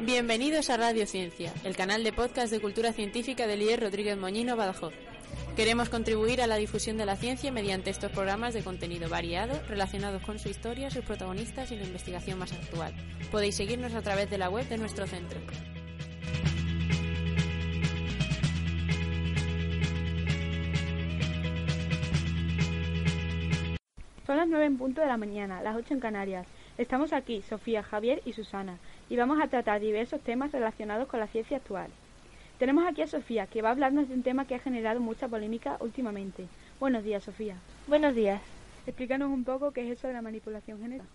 Bienvenidos a Radio Ciencia, el canal de podcast de cultura científica de Lier Rodríguez Moñino Badajoz. Queremos contribuir a la difusión de la ciencia mediante estos programas de contenido variado relacionados con su historia, sus protagonistas y la investigación más actual. Podéis seguirnos a través de la web de nuestro centro. Son las 9 en punto de la mañana, las 8 en Canarias. Estamos aquí, Sofía, Javier y Susana, y vamos a tratar diversos temas relacionados con la ciencia actual. Tenemos aquí a Sofía, que va a hablarnos de un tema que ha generado mucha polémica últimamente. Buenos días, Sofía. Buenos días. Explícanos un poco qué es eso de la manipulación genética.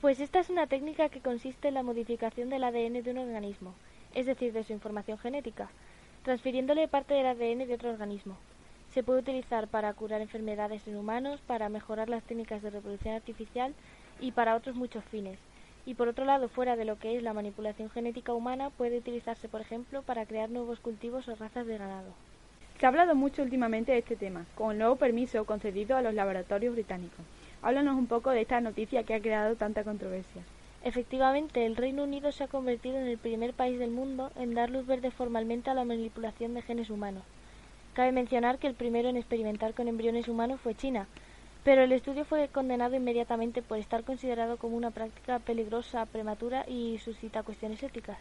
Pues esta es una técnica que consiste en la modificación del ADN de un organismo, es decir, de su información genética, transfiriéndole parte del ADN de otro organismo. Se puede utilizar para curar enfermedades en humanos, para mejorar las técnicas de reproducción artificial y para otros muchos fines. Y por otro lado, fuera de lo que es la manipulación genética humana, puede utilizarse, por ejemplo, para crear nuevos cultivos o razas de ganado. Se ha hablado mucho últimamente de este tema, con el nuevo permiso concedido a los laboratorios británicos. Háblanos un poco de esta noticia que ha creado tanta controversia. Efectivamente, el Reino Unido se ha convertido en el primer país del mundo en dar luz verde formalmente a la manipulación de genes humanos. Cabe mencionar que el primero en experimentar con embriones humanos fue China, pero el estudio fue condenado inmediatamente por estar considerado como una práctica peligrosa, prematura y suscita cuestiones éticas.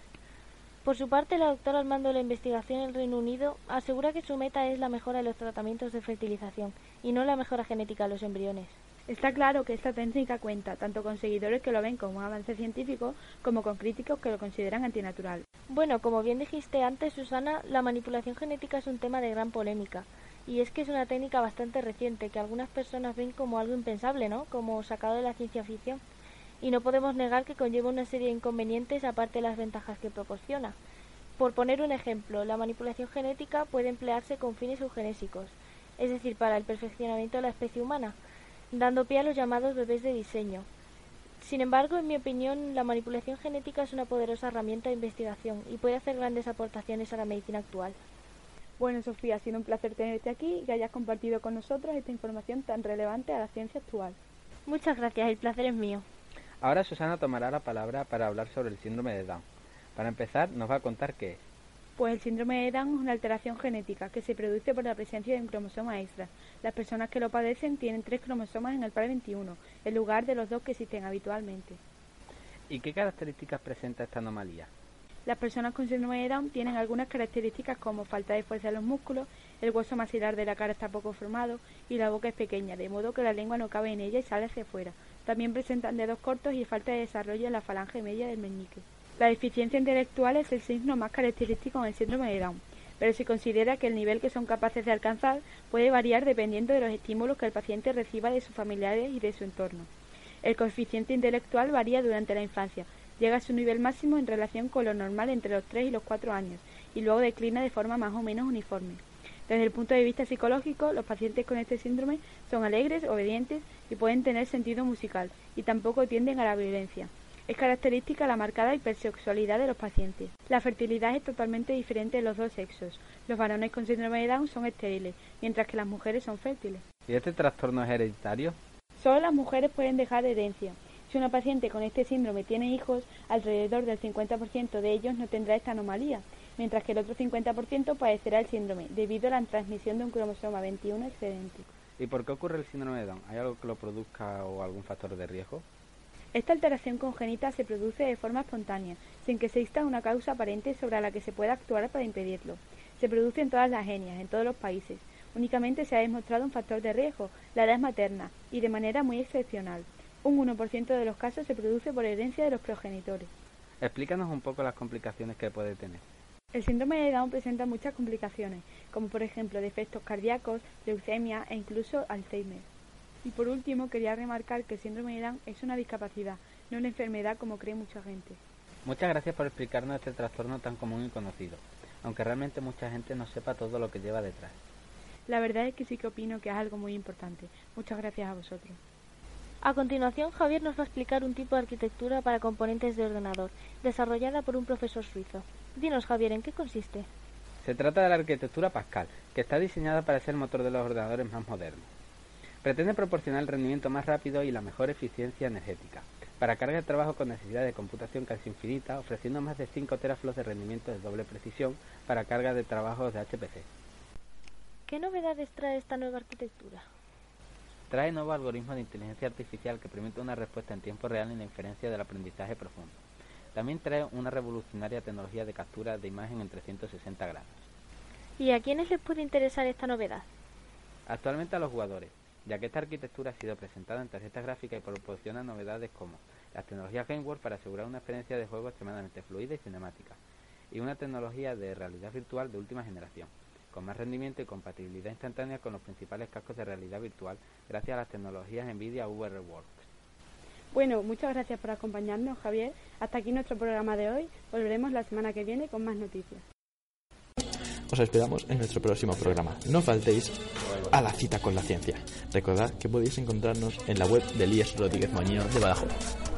Por su parte, la doctora al mando de la investigación en el Reino Unido asegura que su meta es la mejora de los tratamientos de fertilización y no la mejora genética de los embriones. Está claro que esta técnica cuenta tanto con seguidores que lo ven como un avance científico como con críticos que lo consideran antinatural. Bueno, como bien dijiste antes, Susana, la manipulación genética es un tema de gran polémica. Y es que es una técnica bastante reciente que algunas personas ven como algo impensable, ¿no? Como sacado de la ciencia ficción. Y no podemos negar que conlleva una serie de inconvenientes aparte de las ventajas que proporciona. Por poner un ejemplo, la manipulación genética puede emplearse con fines eugenésicos, es decir, para el perfeccionamiento de la especie humana, dando pie a los llamados bebés de diseño. Sin embargo, en mi opinión, la manipulación genética es una poderosa herramienta de investigación y puede hacer grandes aportaciones a la medicina actual. Bueno, Sofía, ha sido un placer tenerte aquí y que hayas compartido con nosotros esta información tan relevante a la ciencia actual. Muchas gracias, el placer es mío. Ahora Susana tomará la palabra para hablar sobre el síndrome de Down. Para empezar, nos va a contar qué es. Pues el síndrome de Down es una alteración genética que se produce por la presencia de un cromosoma extra. Las personas que lo padecen tienen tres cromosomas en el par 21, en lugar de los dos que existen habitualmente. ¿Y qué características presenta esta anomalía? Las personas con síndrome de Down tienen algunas características como falta de fuerza en los músculos, el hueso maxilar de la cara está poco formado y la boca es pequeña, de modo que la lengua no cabe en ella y sale hacia afuera. También presentan dedos cortos y falta de desarrollo en la falange media del meñique. La deficiencia intelectual es el signo más característico en el síndrome de Down, pero se considera que el nivel que son capaces de alcanzar puede variar dependiendo de los estímulos que el paciente reciba de sus familiares y de su entorno. El coeficiente intelectual varía durante la infancia, llega a su nivel máximo en relación con lo normal entre los 3 y los 4 años, y luego declina de forma más o menos uniforme. Desde el punto de vista psicológico, los pacientes con este síndrome son alegres, obedientes y pueden tener sentido musical, y tampoco tienden a la violencia. Es característica la marcada hipersexualidad de los pacientes. La fertilidad es totalmente diferente en los dos sexos. Los varones con síndrome de Down son estériles, mientras que las mujeres son fértiles. ¿Y este trastorno es hereditario? Solo las mujeres pueden dejar herencia. Si una paciente con este síndrome tiene hijos, alrededor del 50% de ellos no tendrá esta anomalía, mientras que el otro 50% padecerá el síndrome, debido a la transmisión de un cromosoma 21 excedente. ¿Y por qué ocurre el síndrome de Down? ¿Hay algo que lo produzca o algún factor de riesgo? Esta alteración congénita se produce de forma espontánea, sin que exista una causa aparente sobre la que se pueda actuar para impedirlo. Se produce en todas las genias, en todos los países. Únicamente se ha demostrado un factor de riesgo, la edad materna, y de manera muy excepcional. Un 1% de los casos se produce por herencia de los progenitores. Explícanos un poco las complicaciones que puede tener. El síndrome de Down presenta muchas complicaciones, como por ejemplo defectos cardíacos, leucemia e incluso Alzheimer. Y por último, quería remarcar que el síndrome de Down es una discapacidad, no una enfermedad como cree mucha gente. Muchas gracias por explicarnos este trastorno tan común y conocido, aunque realmente mucha gente no sepa todo lo que lleva detrás. La verdad es que sí que opino que es algo muy importante. Muchas gracias a vosotros. A continuación, Javier nos va a explicar un tipo de arquitectura para componentes de ordenador, desarrollada por un profesor suizo. Dinos, Javier, ¿en qué consiste? Se trata de la arquitectura Pascal, que está diseñada para ser el motor de los ordenadores más modernos. Pretende proporcionar el rendimiento más rápido y la mejor eficiencia energética. para carga de trabajo con necesidad de computación casi infinita, ofreciendo más de 5 teraflops de rendimiento de doble precisión para carga de trabajos de HPC. ¿Qué novedades trae esta nueva arquitectura? Trae nuevos algoritmos de inteligencia artificial que permiten una respuesta en tiempo real en la inferencia del aprendizaje profundo. También trae una revolucionaria tecnología de captura de imagen en 360 grados. ¿Y a quiénes les puede interesar esta novedad? Actualmente a los jugadores, ya que esta arquitectura ha sido presentada en tarjetas gráficas y proporciona novedades como las tecnologías GameWorks para asegurar una experiencia de juego extremadamente fluida y cinemática, y una tecnología de realidad virtual de última generación, con más rendimiento y compatibilidad instantánea con los principales cascos de realidad virtual gracias a las tecnologías NVIDIA VRWorks. Bueno, muchas gracias por acompañarnos, Javier. Hasta aquí nuestro programa de hoy. Volveremos la semana que viene con más noticias. Os esperamos en nuestro próximo programa. No faltéis a la cita con la ciencia. Recordad que podéis encontrarnos en la web de Elías Rodríguez Moñino de Badajoz.